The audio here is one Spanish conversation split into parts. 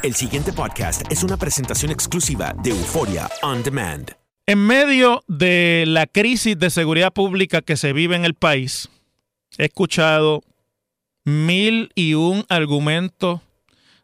El siguiente podcast es una presentación exclusiva de Euforia On Demand. En medio de la crisis de seguridad pública que se vive en el país, he escuchado mil y un argumentos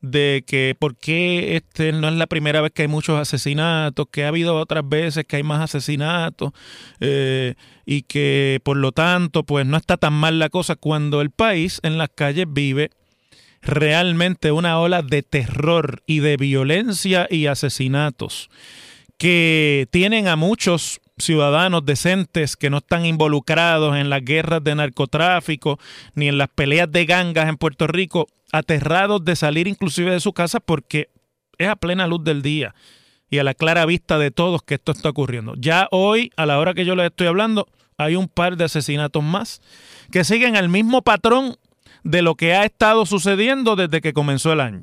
de que por qué este no es la primera vez que hay muchos asesinatos, que ha habido otras veces que hay más asesinatos eh, y que por lo tanto pues no está tan mal la cosa cuando el país en las calles vive realmente una ola de terror y de violencia y asesinatos que tienen a muchos ciudadanos decentes que no están involucrados en las guerras de narcotráfico ni en las peleas de gangas en Puerto Rico, aterrados de salir inclusive de su casa porque es a plena luz del día y a la clara vista de todos que esto está ocurriendo. Ya hoy, a la hora que yo les estoy hablando, hay un par de asesinatos más que siguen el mismo patrón de lo que ha estado sucediendo desde que comenzó el año.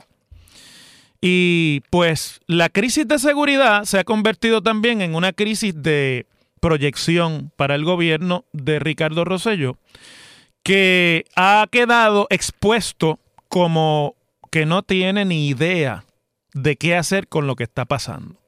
Y pues la crisis de seguridad se ha convertido también en una crisis de proyección para el gobierno de Ricardo Rosselló, que ha quedado expuesto como que no tiene ni idea de qué hacer con lo que está pasando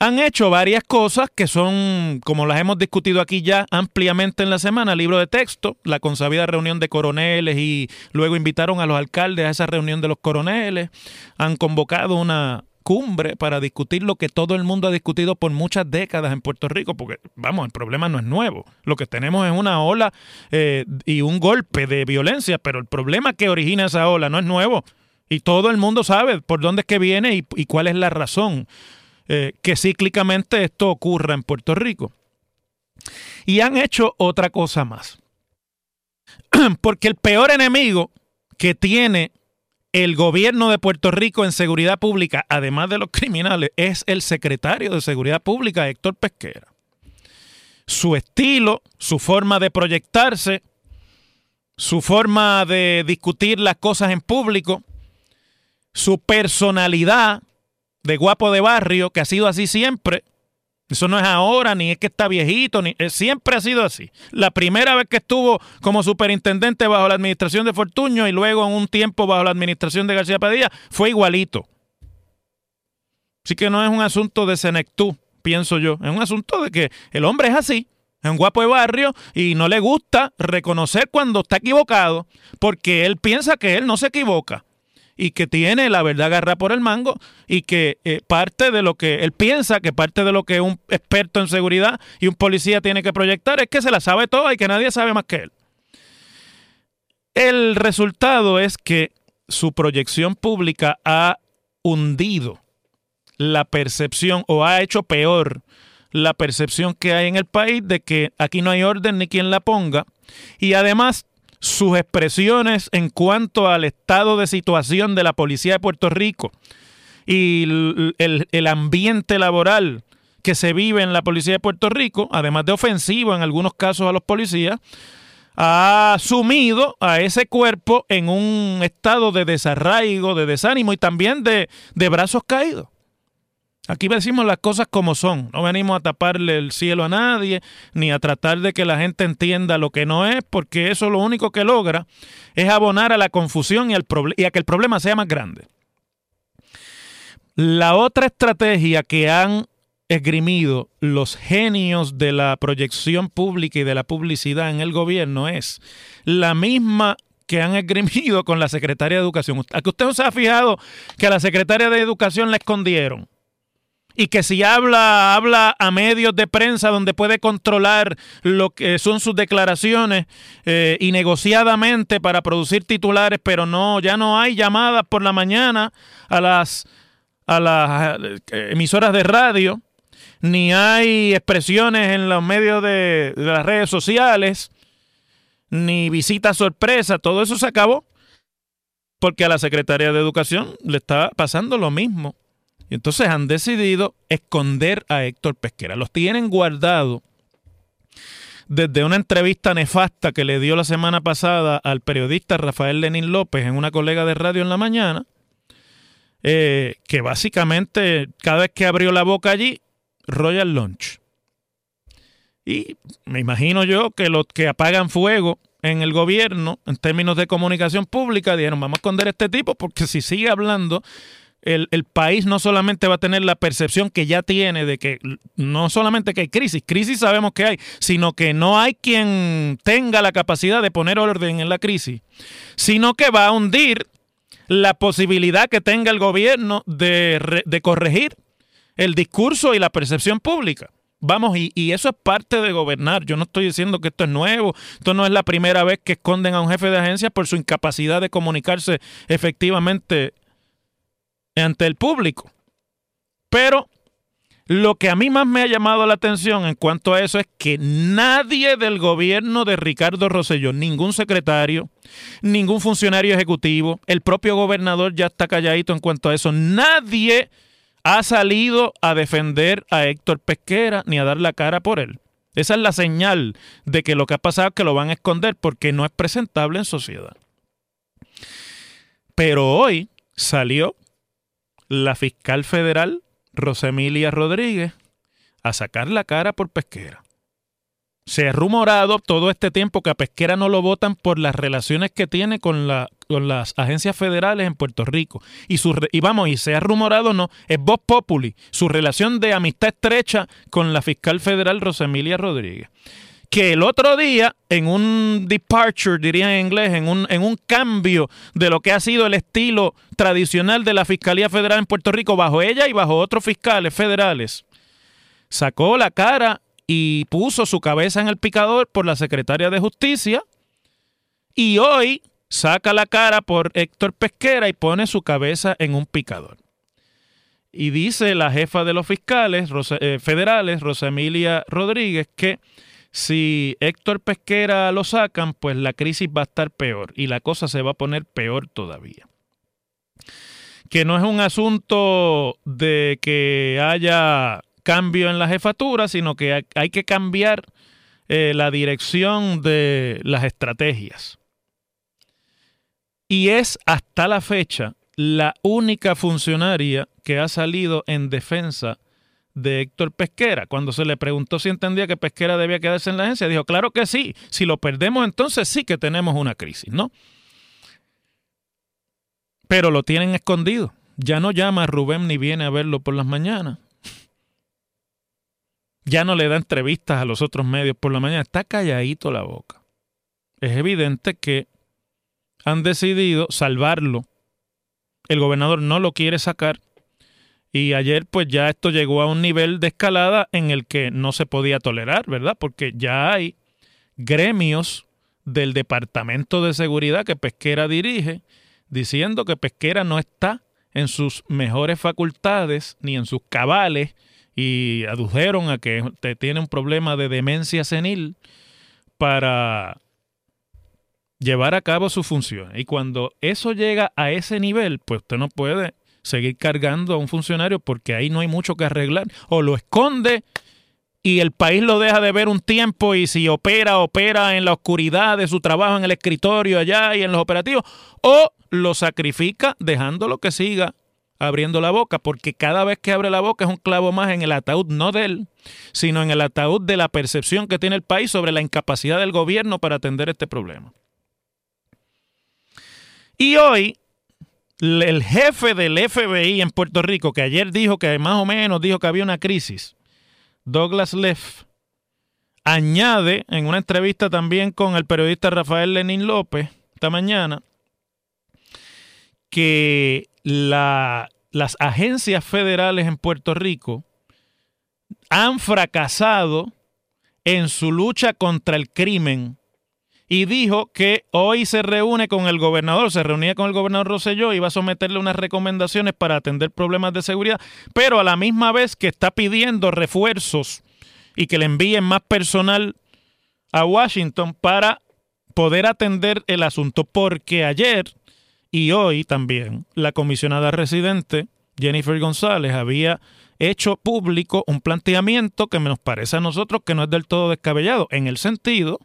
han hecho varias cosas que son, como las hemos discutido aquí ya ampliamente en la semana, libro de texto, la consabida reunión de coroneles y luego invitaron a los alcaldes a esa reunión de los coroneles, han convocado una cumbre para discutir lo que todo el mundo ha discutido por muchas décadas en Puerto Rico, porque vamos, el problema no es nuevo, lo que tenemos es una ola eh, y un golpe de violencia, pero el problema que origina esa ola no es nuevo. Y todo el mundo sabe por dónde es que viene y, y cuál es la razón eh, que cíclicamente esto ocurra en Puerto Rico. Y han hecho otra cosa más. Porque el peor enemigo que tiene el gobierno de Puerto Rico en seguridad pública, además de los criminales, es el secretario de Seguridad Pública, Héctor Pesquera. Su estilo, su forma de proyectarse, su forma de discutir las cosas en público, su personalidad, de guapo de barrio, que ha sido así siempre. Eso no es ahora, ni es que está viejito, ni siempre ha sido así. La primera vez que estuvo como superintendente bajo la administración de Fortuño y luego en un tiempo bajo la administración de García Padilla fue igualito. Así que no es un asunto de senectú, pienso yo. Es un asunto de que el hombre es así, es un guapo de barrio y no le gusta reconocer cuando está equivocado porque él piensa que él no se equivoca y que tiene la verdad agarrada por el mango y que eh, parte de lo que él piensa, que parte de lo que un experto en seguridad y un policía tiene que proyectar es que se la sabe toda y que nadie sabe más que él. El resultado es que su proyección pública ha hundido la percepción o ha hecho peor la percepción que hay en el país de que aquí no hay orden ni quien la ponga y además sus expresiones en cuanto al estado de situación de la policía de Puerto Rico y el, el, ambiente laboral que se vive en la policía de Puerto Rico, además de ofensivo en algunos casos a los policías, ha sumido a ese cuerpo en un estado de desarraigo, de desánimo y también de, de brazos caídos. Aquí decimos las cosas como son. No venimos a taparle el cielo a nadie, ni a tratar de que la gente entienda lo que no es, porque eso lo único que logra es abonar a la confusión y, a que el problema sea más grande. La otra estrategia que han esgrimido los genios de la proyección pública y de la publicidad en el gobierno es la misma que han esgrimido con la secretaria de Educación. ¿A que usted no se ha fijado que a la secretaria de Educación la escondieron? Y que si habla, habla a medios de prensa donde puede controlar lo que son sus declaraciones eh, y negociadamente para producir titulares, pero no, ya no hay llamadas por la mañana a las, a las eh, emisoras de radio ni hay expresiones en los medios de, las redes sociales, ni visitas sorpresa, todo eso se acabó porque a la Secretaría de Educación le está pasando lo mismo. Y entonces han decidido esconder a Héctor Pesquera. Los tienen guardado desde una entrevista nefasta que le dio la semana pasada al periodista Rafael Lenín López en una colega de radio en la mañana, eh, que básicamente cada vez que abrió la boca allí Royal Launch. Y me imagino yo que los que apagan fuego en el gobierno, en términos de comunicación pública, dijeron, vamos a esconder a este tipo porque si sigue hablando, el, el, país no solamente va a tener la percepción que ya tiene de que no solamente que hay crisis, crisis sabemos que hay, sino que no hay quien tenga la capacidad de poner orden en la crisis, sino que va a hundir la posibilidad que tenga el gobierno de, de corregir el discurso y la percepción pública. Vamos, y, eso es parte de gobernar. Yo no estoy diciendo que esto es nuevo. Esto no es la primera vez que esconden a un jefe de agencia por su incapacidad de comunicarse efectivamente ante el público. Pero lo que a mí más me ha llamado la atención en cuanto a eso es que nadie del gobierno de Ricardo Rosselló, ningún secretario, ningún funcionario ejecutivo, el propio gobernador ya está calladito en cuanto a eso, nadie ha salido a defender a Héctor Pesquera ni a dar la cara por él. Esa es la señal de que lo que ha pasado es que lo van a esconder porque no es presentable en sociedad. Pero hoy salió la fiscal federal Rosemilia Rodríguez a sacar la cara por Pesquera. Se ha rumorado todo este tiempo que a Pesquera no lo votan por las relaciones que tiene con, la, con las agencias federales en Puerto Rico. Y, su, y vamos, y se ha rumorado, no, es Voz Populi, su relación de amistad estrecha con la fiscal federal Rosemilia Rodríguez. Que el otro día, en un departure, diría en inglés, en un, en un cambio de lo que ha sido el estilo tradicional de la Fiscalía Federal en Puerto Rico, bajo ella y bajo otros fiscales federales, sacó la cara y puso su cabeza en el picador por la secretaria de Justicia y hoy saca la cara por Héctor Pesquera y pone su cabeza en un picador. Y dice la jefa de los fiscales eh, federales, Rosa Emilia Rodríguez, que si Héctor Pesquera lo sacan, pues la crisis va a estar peor y la cosa se va a poner peor todavía. Que no es un asunto de que haya cambio en la jefatura, sino que hay que cambiar eh, la dirección de las estrategias. Y es hasta la fecha la única funcionaria que ha salido en defensa de Héctor Pesquera. Cuando se le preguntó si entendía que Pesquera debía quedarse en la agencia, dijo, claro que sí, si lo perdemos entonces sí que tenemos una crisis, ¿no? Pero lo tienen escondido. Ya no llama a Rubén ni viene a verlo por las mañanas ya no le da entrevistas a los otros medios por la mañana, está calladito la boca. Es evidente que han decidido salvarlo. El gobernador no lo quiere sacar y ayer pues ya esto llegó a un nivel de escalada en el que no se podía tolerar, ¿verdad? Porque ya hay gremios del Departamento de Seguridad que Pesquera dirige, diciendo que Pesquera no está en sus mejores facultades ni en sus cabales y adujeron a que tiene un problema de demencia senil para llevar a cabo su función. Y cuando eso llega a ese nivel, pues usted no puede seguir cargando a un funcionario porque ahí no hay mucho que arreglar. O lo esconde y el país lo deja de ver un tiempo y si opera, opera en la oscuridad de su trabajo en el escritorio allá y en los operativos, o lo sacrifica dejándolo que siga abriendo la boca, porque cada vez que abre la boca es un clavo más en el ataúd, no de él, sino en el ataúd de la percepción que tiene el país sobre la incapacidad del gobierno para atender este problema. Y hoy, el jefe del FBI en Puerto Rico, que ayer dijo que más o menos dijo que había una crisis, Douglas Leff, añade en una entrevista también con el periodista Rafael Lenín López esta mañana que las agencias federales en Puerto Rico han fracasado en su lucha contra el crimen y dijo que hoy se reúne con el gobernador, se reunía con el gobernador Rosselló y va a someterle unas recomendaciones para atender problemas de seguridad, pero a la misma vez que está pidiendo refuerzos y que le envíen más personal a Washington para poder atender el asunto, porque ayer y hoy también la comisionada residente Jennifer González había hecho público un planteamiento que nos parece a nosotros que no es del todo descabellado, en el sentido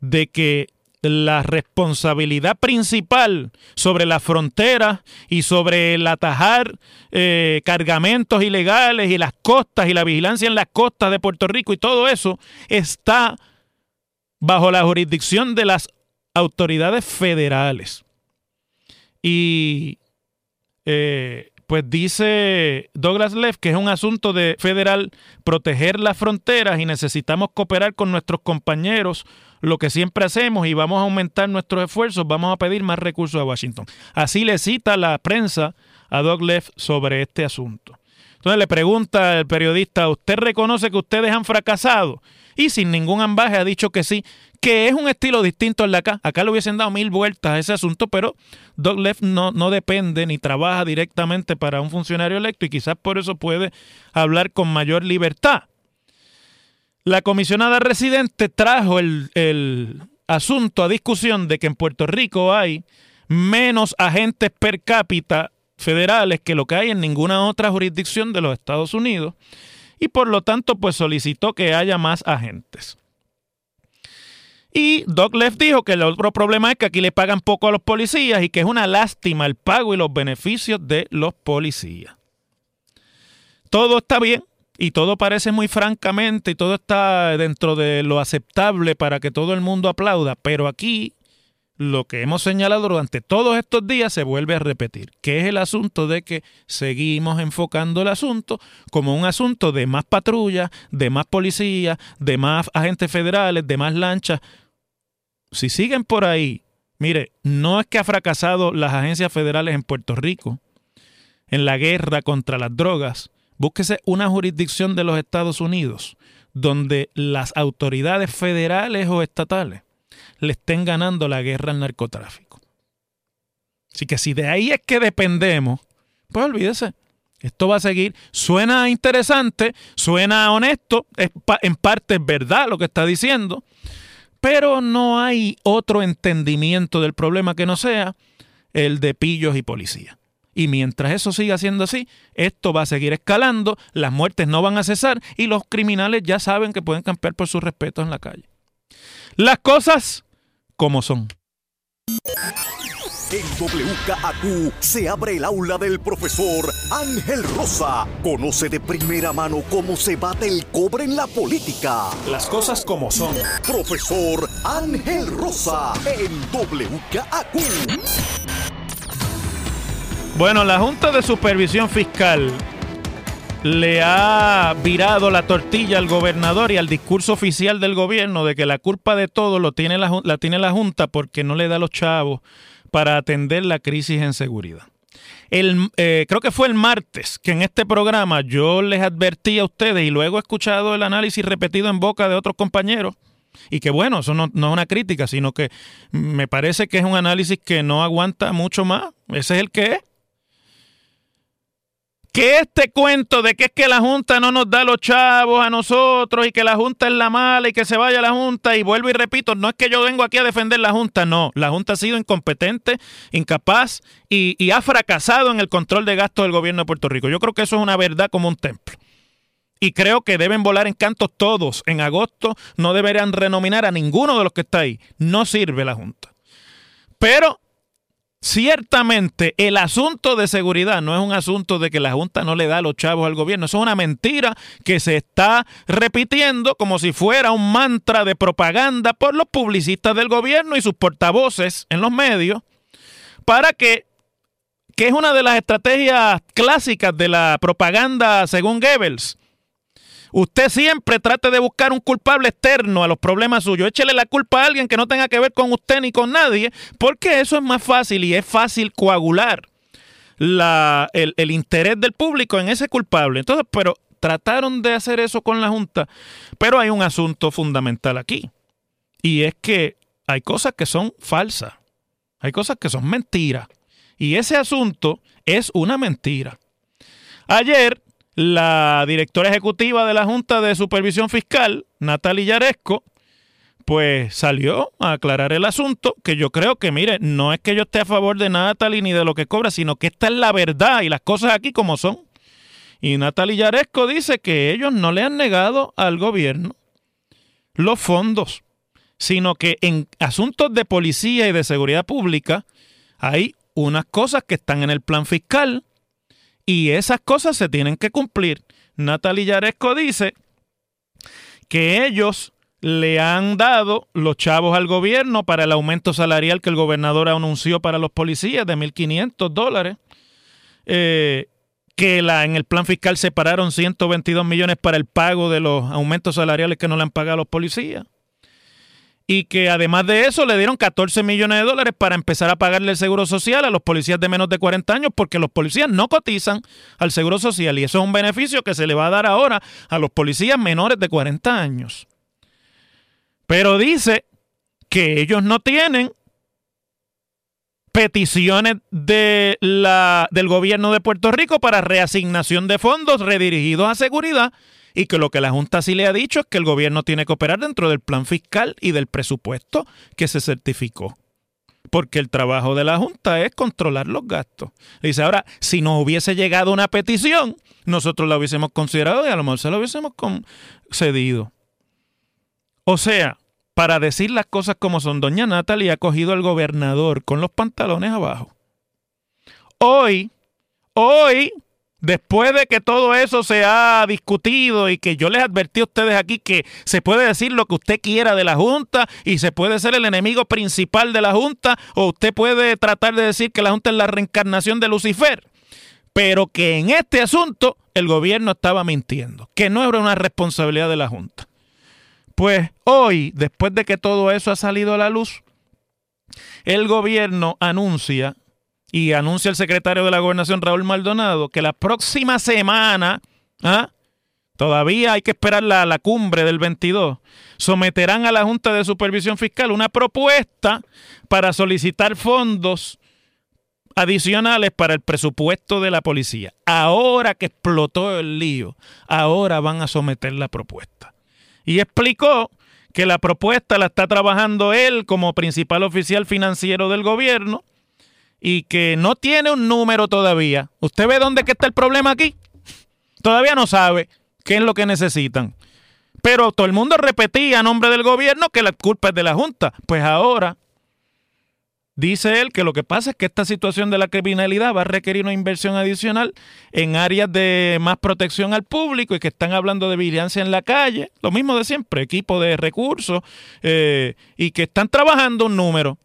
de que la responsabilidad principal sobre la frontera y sobre el atajar eh, cargamentos ilegales y las costas y la vigilancia en las costas de Puerto Rico y todo eso está bajo la jurisdicción de las autoridades federales. Y eh, pues dice Douglas Leff que es un asunto de federal proteger las fronteras y necesitamos cooperar con nuestros compañeros, lo que siempre hacemos y vamos a aumentar nuestros esfuerzos, vamos a pedir más recursos a Washington. Así le cita la prensa a Doug Leff sobre este asunto. Entonces le pregunta el periodista, ¿usted reconoce que ustedes han fracasado? Y sin ningún ambaje ha dicho que sí, que es un estilo distinto al de acá. Acá le hubiesen dado mil vueltas a ese asunto, pero Doug Leff no, no depende ni trabaja directamente para un funcionario electo y quizás por eso puede hablar con mayor libertad. La comisionada residente trajo el, el asunto a discusión de que en Puerto Rico hay menos agentes per cápita federales que lo que hay en ninguna otra jurisdicción de los Estados Unidos y por lo tanto pues solicitó que haya más agentes. Y Doc Leff dijo que el otro problema es que aquí le pagan poco a los policías y que es una lástima el pago y los beneficios de los policías. Todo está bien y todo parece muy francamente y todo está dentro de lo aceptable para que todo el mundo aplauda, pero aquí lo que hemos señalado durante todos estos días se vuelve a repetir, que es el asunto de que seguimos enfocando el asunto como un asunto de más patrullas, de más policías, de más agentes federales, de más lanchas. Si siguen por ahí, mire, no es que ha fracasado las agencias federales en Puerto Rico en la guerra contra las drogas. Búsquese una jurisdicción de los Estados Unidos donde las autoridades federales o estatales le estén ganando la guerra al narcotráfico. Así que si de ahí es que dependemos, pues olvídese. Esto va a seguir. Suena interesante, suena honesto, es en parte es verdad lo que está diciendo, pero no hay otro entendimiento del problema que no sea el de pillos y policía. Y mientras eso siga siendo así, esto va a seguir escalando, las muertes no van a cesar y los criminales ya saben que pueden campear por su respeto en la calle. Las cosas como son. En WKAQ se abre el aula del profesor Ángel Rosa. Conoce de primera mano cómo se bate el cobre en la política. Las cosas como son. Profesor Ángel Rosa en WKAQ. Bueno, la Junta de Supervisión Fiscal le ha virado la tortilla al gobernador y al discurso oficial del gobierno de que la culpa de todo lo tiene la, la tiene la Junta porque no le da los chavos para atender la crisis en seguridad. El, eh, creo que fue el martes que en este programa yo les advertí a ustedes y luego he escuchado el análisis repetido en boca de otros compañeros Y que bueno, eso no, no es una crítica, sino que me parece que es un análisis que no aguanta mucho más. Ese es el que es que este cuento de que es que la Junta no nos da los chavos a nosotros y que la Junta es la mala y que se vaya la Junta y vuelvo y repito, no es que yo vengo aquí a defender la Junta, no, la Junta ha sido incompetente, incapaz y, y ha fracasado en el control de gastos del gobierno de Puerto Rico. Yo creo que eso es una verdad como un templo. Y creo que deben volar en cantos todos. En agosto no deberían renominar a ninguno de los que está ahí. No sirve la Junta. Pero Ciertamente, el asunto de seguridad no es un asunto de que la Junta no le da los chavos al gobierno. Eso es una mentira que se está repitiendo como si fuera un mantra de propaganda por los publicistas del gobierno y sus portavoces en los medios para que, que es una de las estrategias clásicas de la propaganda según Goebbels, Usted siempre trate de buscar un culpable externo a los problemas suyos. Échele la culpa a alguien que no tenga que ver con usted ni con nadie, porque eso es más fácil y es fácil coagular la, el, el interés del público en ese culpable. Entonces, pero trataron de hacer eso con la Junta, pero hay un asunto fundamental aquí, y es que hay cosas que son falsas, hay cosas que son mentiras, y ese asunto es una mentira. Ayer la directora ejecutiva de la Junta de Supervisión Fiscal, Natalie Yaresco, pues salió a aclarar el asunto, que yo creo que, mire, no es que yo esté a favor de Natalie ni de lo que cobra, sino que esta es la verdad y las cosas aquí como son. Y Natalie Yaresco dice que ellos no le han negado al gobierno los fondos, sino que en asuntos de policía y de seguridad pública hay unas cosas que están en el plan fiscal y esas cosas se tienen que cumplir. Natalie Yaresco dice que ellos le han dado los chavos al gobierno para el aumento salarial que el gobernador anunció para los policías de 1.500 dólares. Eh, que en el plan fiscal separaron 122 millones para el pago de los aumentos salariales que no le han pagado a los policías y que además de eso le dieron 14 millones de dólares para empezar a pagarle el seguro social a los policías de menos de 40 años porque los policías no cotizan al seguro social y eso es un beneficio que se le va a dar ahora a los policías menores de 40 años. Pero dice que ellos no tienen peticiones de la, del gobierno de Puerto Rico para reasignación de fondos redirigidos a seguridad y que lo que la Junta sí le ha dicho es que el gobierno tiene que operar dentro del plan fiscal y del presupuesto que se certificó. Porque el trabajo de la Junta es controlar los gastos. Dice, ahora, si nos hubiese llegado una petición, nosotros la hubiésemos considerado y a lo mejor se la hubiésemos concedido. O sea, para decir las cosas como son, doña Natalie ha cogido al gobernador con los pantalones abajo. Hoy, hoy Después de que todo eso se ha discutido y que yo les advertí a ustedes aquí que se puede decir lo que usted quiera de la Junta y se puede ser el enemigo principal de la Junta o usted puede tratar de decir que la Junta es la reencarnación de Lucifer, pero que en este asunto el gobierno estaba mintiendo, que no era una responsabilidad de la Junta. Pues hoy, después de que todo eso ha salido a la luz, el gobierno anuncia y anuncia el secretario de la gobernación Raúl Maldonado que la próxima semana, ¿ah? todavía hay que esperar la, la cumbre del 22, someterán a la Junta de Supervisión Fiscal una propuesta para solicitar fondos adicionales para el presupuesto de la policía. Ahora que explotó el lío, ahora van a someter la propuesta. Y explicó que la propuesta la está trabajando él como principal oficial financiero del gobierno y que no tiene un número todavía. ¿Usted ve dónde que está el problema aquí? Todavía no sabe qué es lo que necesitan. Pero todo el mundo repetía a nombre del gobierno que la culpa es de la Junta. Pues ahora dice él que lo que pasa es que esta situación de la criminalidad va a requerir una inversión adicional en áreas de más protección al público y que están hablando de vigilancia en la calle, lo mismo de siempre, equipo de recursos, eh, y que están trabajando un número.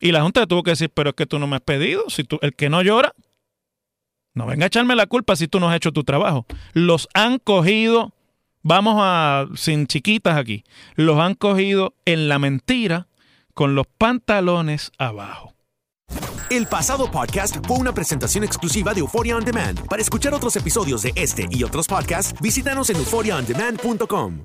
Y la Junta tuvo que decir, pero es que tú no me has pedido, si tú, el que no llora, no venga a echarme la culpa si tú no has hecho tu trabajo. Los han cogido, vamos a, sin chiquitas aquí, los han cogido en la mentira con los pantalones abajo. El pasado podcast fue una presentación exclusiva de Euphoria On Demand. Para escuchar otros episodios de este y otros podcasts, visítanos en euphoriaondemand.com.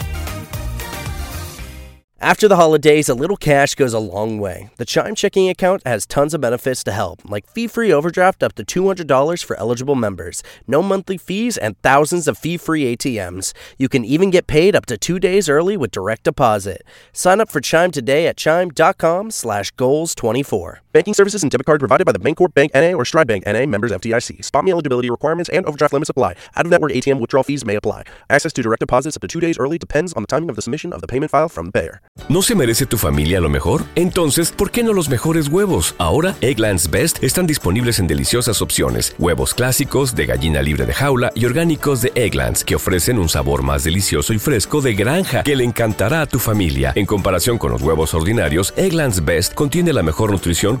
After the holidays, a little cash goes a long way. The Chime checking account has tons of benefits to help, like fee free overdraft up to $200 for eligible members, no monthly fees, and thousands of fee free ATMs. You can even get paid up to two days early with direct deposit. Sign up for Chime today at chime.com slash goals24. Banking services and debit card provided by the Bancorp Bank NA or Stride Bank NA members FDIC. Spot me eligibility requirements and overdraft limits apply. Out of network ATM withdrawal fees may apply. Access to direct deposits up to two days early depends on the timing of the submission of the payment file from the payer. ¿No se merece tu familia lo mejor? Entonces, ¿por qué no los mejores huevos? Ahora, Egglands Best están disponibles en deliciosas opciones. Huevos clásicos, de gallina libre de jaula y orgánicos de Egglands, que ofrecen un sabor más delicioso y fresco de granja que le encantará a tu familia. En comparación con los huevos ordinarios, Egglands Best contiene la mejor nutrición